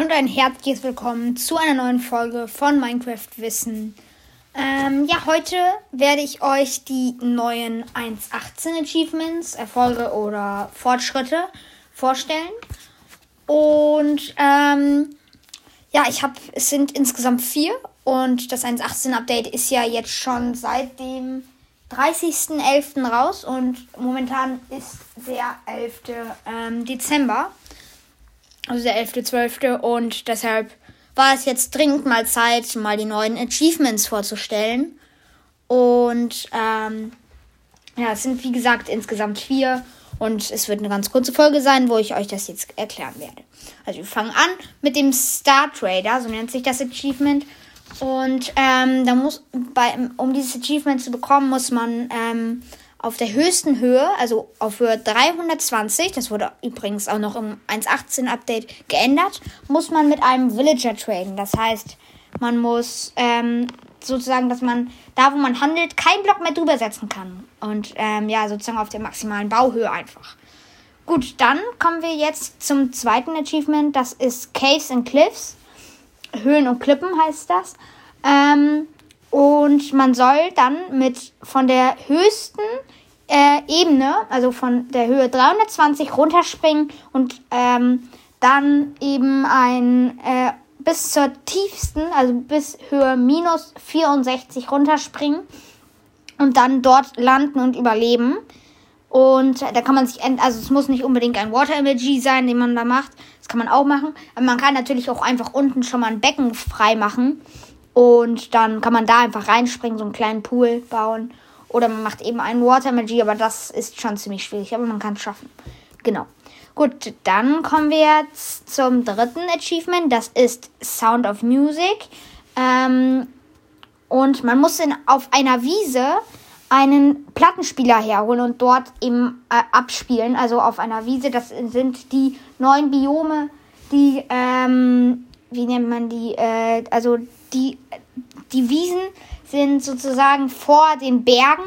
und ein herzliches Willkommen zu einer neuen Folge von Minecraft Wissen. Ähm, ja, heute werde ich euch die neuen 1.18 Achievements, Erfolge oder Fortschritte vorstellen. Und ähm, ja, ich habe, es sind insgesamt vier und das 1.18 Update ist ja jetzt schon seit dem 30.11. raus und momentan ist der 11. Ähm, Dezember also der 11.12. Und deshalb war es jetzt dringend mal Zeit, mal die neuen Achievements vorzustellen. Und ähm, ja, es sind wie gesagt insgesamt vier. Und es wird eine ganz kurze Folge sein, wo ich euch das jetzt erklären werde. Also wir fangen an mit dem Star Trader, so nennt sich das Achievement. Und ähm, da muss bei, um dieses Achievement zu bekommen, muss man ähm, auf der höchsten Höhe, also auf Höhe 320, das wurde übrigens auch noch im 1.18 Update geändert, muss man mit einem Villager traden. Das heißt, man muss ähm, sozusagen, dass man da, wo man handelt, keinen Block mehr drüber setzen kann. Und ähm, ja, sozusagen auf der maximalen Bauhöhe einfach. Gut, dann kommen wir jetzt zum zweiten Achievement. Das ist Caves and Cliffs. Höhlen und Klippen heißt das. Ähm, und man soll dann mit von der höchsten äh, Ebene, also von der Höhe 320 runterspringen und ähm, dann eben ein äh, bis zur tiefsten, also bis Höhe minus 64 runterspringen und dann dort landen und überleben. Und da kann man sich, also es muss nicht unbedingt ein Water Emoji sein, den man da macht. Das kann man auch machen. Aber man kann natürlich auch einfach unten schon mal ein Becken frei machen. Und dann kann man da einfach reinspringen, so einen kleinen Pool bauen. Oder man macht eben einen Water Magie, aber das ist schon ziemlich schwierig, aber man kann es schaffen. Genau. Gut, dann kommen wir jetzt zum dritten Achievement. Das ist Sound of Music. Ähm, und man muss in, auf einer Wiese einen Plattenspieler herholen und dort eben äh, abspielen. Also auf einer Wiese, das sind die neuen Biome, die, ähm, wie nennt man die, äh, also die, die Wiesen sind sozusagen vor den Bergen,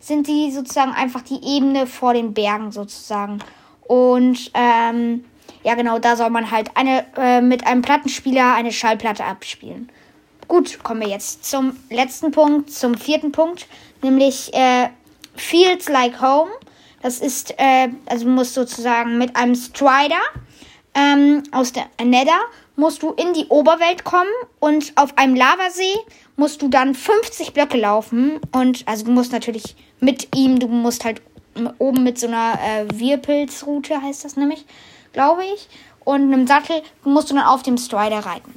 sind die sozusagen einfach die Ebene vor den Bergen sozusagen. Und ähm, ja, genau, da soll man halt eine äh, mit einem Plattenspieler eine Schallplatte abspielen. Gut, kommen wir jetzt zum letzten Punkt, zum vierten Punkt, nämlich äh, Feels Like Home. Das ist, äh, also muss sozusagen mit einem Strider ähm, aus der Nether musst du in die Oberwelt kommen und auf einem Lavasee musst du dann 50 Blöcke laufen und also du musst natürlich mit ihm, du musst halt oben mit so einer äh, Wirpelsroute heißt das nämlich, glaube ich, und einem Sattel musst du dann auf dem Strider reiten.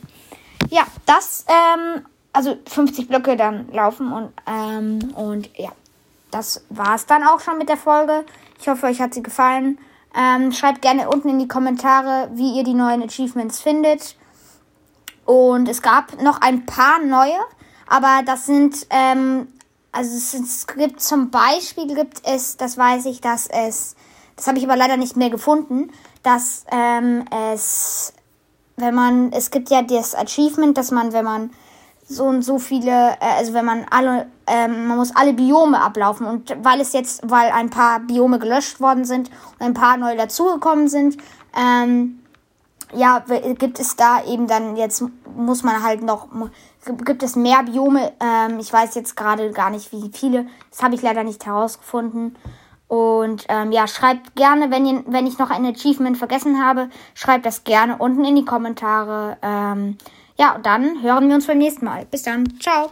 Ja, das ähm, also 50 Blöcke dann laufen und ähm, und ja, das war's dann auch schon mit der Folge. Ich hoffe, euch hat sie gefallen. Ähm, schreibt gerne unten in die Kommentare, wie ihr die neuen Achievements findet. Und es gab noch ein paar neue, aber das sind, ähm, also es, es, gibt zum Beispiel, gibt es, das weiß ich, dass es, das habe ich aber leider nicht mehr gefunden, dass ähm, es, wenn man, es gibt ja das Achievement, dass man, wenn man so und so viele, äh, also wenn man alle, ähm, man muss alle Biome ablaufen und weil es jetzt, weil ein paar Biome gelöscht worden sind und ein paar neu dazugekommen sind, ähm, ja, gibt es da eben dann jetzt muss man halt noch gibt es mehr Biome. Ähm, ich weiß jetzt gerade gar nicht, wie viele. Das habe ich leider nicht herausgefunden. Und ähm, ja, schreibt gerne, wenn, ihr, wenn ich noch ein Achievement vergessen habe, schreibt das gerne unten in die Kommentare. Ähm, ja, dann hören wir uns beim nächsten Mal. Bis dann. Ciao.